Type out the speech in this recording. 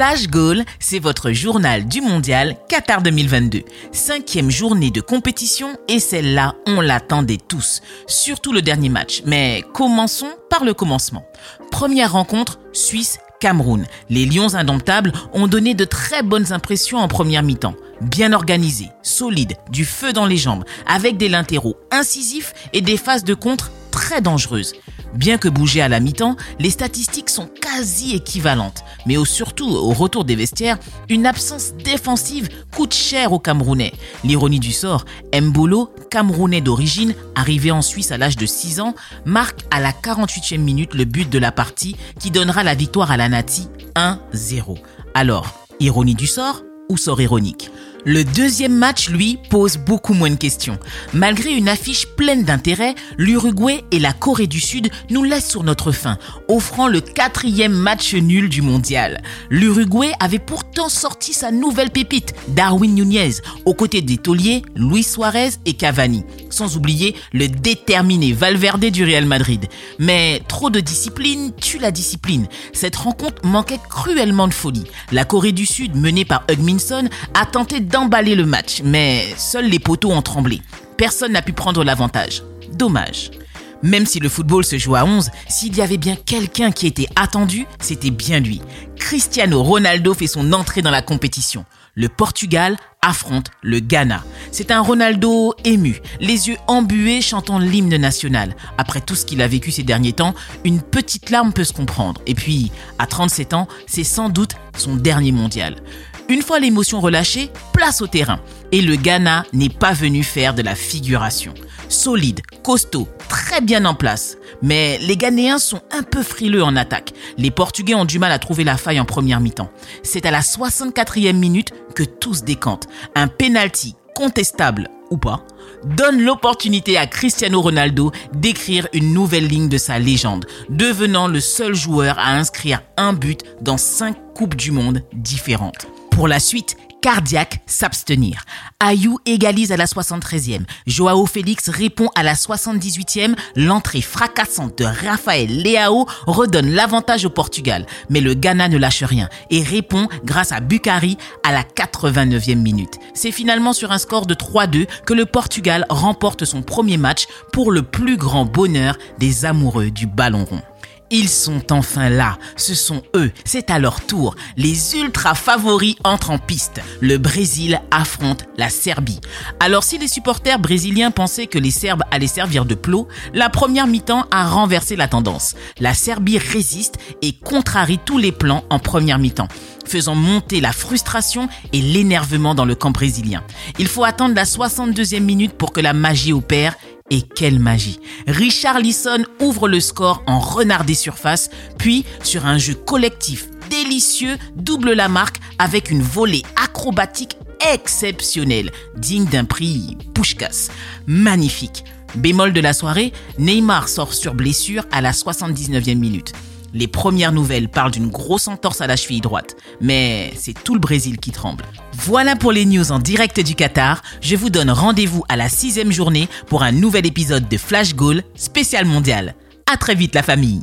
Flash Goal, c'est votre journal du mondial Qatar 2022. Cinquième journée de compétition et celle-là, on l'attendait tous. Surtout le dernier match. Mais commençons par le commencement. Première rencontre, Suisse Cameroun. Les Lions indomptables ont donné de très bonnes impressions en première mi-temps. Bien organisés, solides, du feu dans les jambes, avec des latéraux incisifs et des phases de contre très dangereuses. Bien que bougées à la mi-temps, les statistiques sont quasi équivalentes. Mais surtout au retour des vestiaires, une absence défensive coûte cher aux Camerounais. L'ironie du sort, Mbolo, Camerounais d'origine, arrivé en Suisse à l'âge de 6 ans, marque à la 48e minute le but de la partie qui donnera la victoire à la Nati 1-0. Alors, ironie du sort ou sort ironique? Le deuxième match, lui, pose beaucoup moins de questions. Malgré une affiche pleine d'intérêt, l'Uruguay et la Corée du Sud nous laissent sur notre faim, offrant le quatrième match nul du mondial. L'Uruguay avait pourtant sorti sa nouvelle pépite, Darwin Nunez, aux côtés des tauliers Luis Suarez et Cavani, sans oublier le déterminé Valverde du Real Madrid. Mais trop de discipline tue la discipline. Cette rencontre manquait cruellement de folie. La Corée du Sud, menée par Hugminson, a tenté d'emballer le match, mais seuls les poteaux ont tremblé. Personne n'a pu prendre l'avantage. Dommage. Même si le football se joue à 11, s'il y avait bien quelqu'un qui était attendu, c'était bien lui. Cristiano Ronaldo fait son entrée dans la compétition. Le Portugal affronte le Ghana. C'est un Ronaldo ému, les yeux embués chantant l'hymne national. Après tout ce qu'il a vécu ces derniers temps, une petite larme peut se comprendre. Et puis, à 37 ans, c'est sans doute son dernier mondial. Une fois l'émotion relâchée, place au terrain. Et le Ghana n'est pas venu faire de la figuration. Solide, costaud, très bien en place. Mais les Ghanéens sont un peu frileux en attaque. Les Portugais ont du mal à trouver la faille en première mi-temps. C'est à la 64e minute que tout se décante. Un penalty contestable ou pas, donne l'opportunité à Cristiano Ronaldo d'écrire une nouvelle ligne de sa légende, devenant le seul joueur à inscrire un but dans cinq Coupes du Monde différentes. Pour la suite, cardiaque s'abstenir. Ayou égalise à la 73e. Joao Félix répond à la 78e. L'entrée fracassante de Rafael Leao redonne l'avantage au Portugal. Mais le Ghana ne lâche rien et répond grâce à Bukhari à la 89e minute. C'est finalement sur un score de 3-2 que le Portugal remporte son premier match pour le plus grand bonheur des amoureux du ballon rond. Ils sont enfin là, ce sont eux, c'est à leur tour. Les ultra favoris entrent en piste. Le Brésil affronte la Serbie. Alors si les supporters brésiliens pensaient que les Serbes allaient servir de plot, la première mi-temps a renversé la tendance. La Serbie résiste et contrarie tous les plans en première mi-temps faisant monter la frustration et l'énervement dans le camp brésilien. Il faut attendre la 62e minute pour que la magie opère et quelle magie Richard Lisson ouvre le score en renard des surfaces, puis sur un jeu collectif délicieux, double la marque avec une volée acrobatique exceptionnelle, digne d'un prix Pushkas. Magnifique. Bémol de la soirée, Neymar sort sur blessure à la 79e minute. Les premières nouvelles parlent d'une grosse entorse à la cheville droite, mais c'est tout le Brésil qui tremble. Voilà pour les news en direct du Qatar. Je vous donne rendez-vous à la sixième journée pour un nouvel épisode de Flash Goal spécial mondial. À très vite la famille.